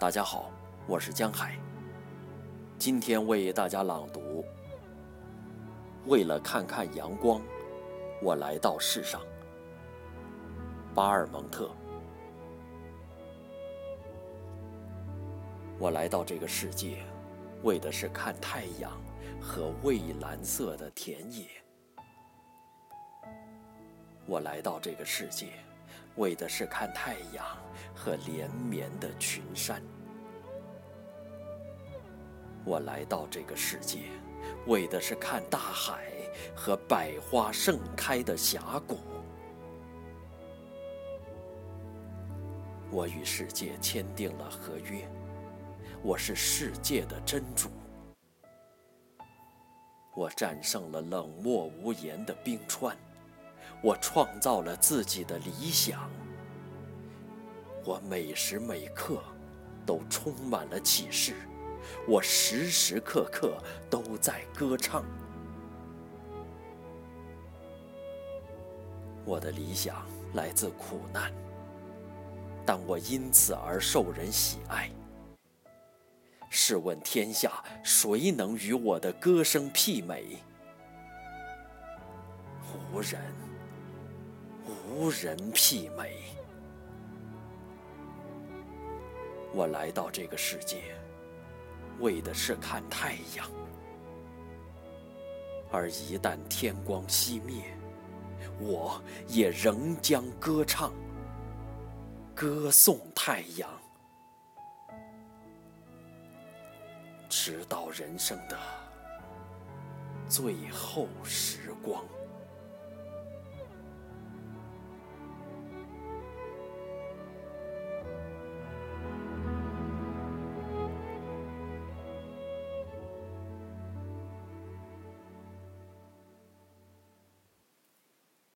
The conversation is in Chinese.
大家好，我是江海。今天为大家朗读。为了看看阳光，我来到世上。巴尔蒙特。我来到这个世界，为的是看太阳和蔚蓝色的田野。我来到这个世界。为的是看太阳和连绵的群山，我来到这个世界，为的是看大海和百花盛开的峡谷。我与世界签订了合约，我是世界的真主。我战胜了冷漠无言的冰川。我创造了自己的理想，我每时每刻都充满了启示，我时时刻刻都在歌唱。我的理想来自苦难，但我因此而受人喜爱。试问天下谁能与我的歌声媲美？无人。无人媲美。我来到这个世界，为的是看太阳，而一旦天光熄灭，我也仍将歌唱，歌颂太阳，直到人生的最后时光。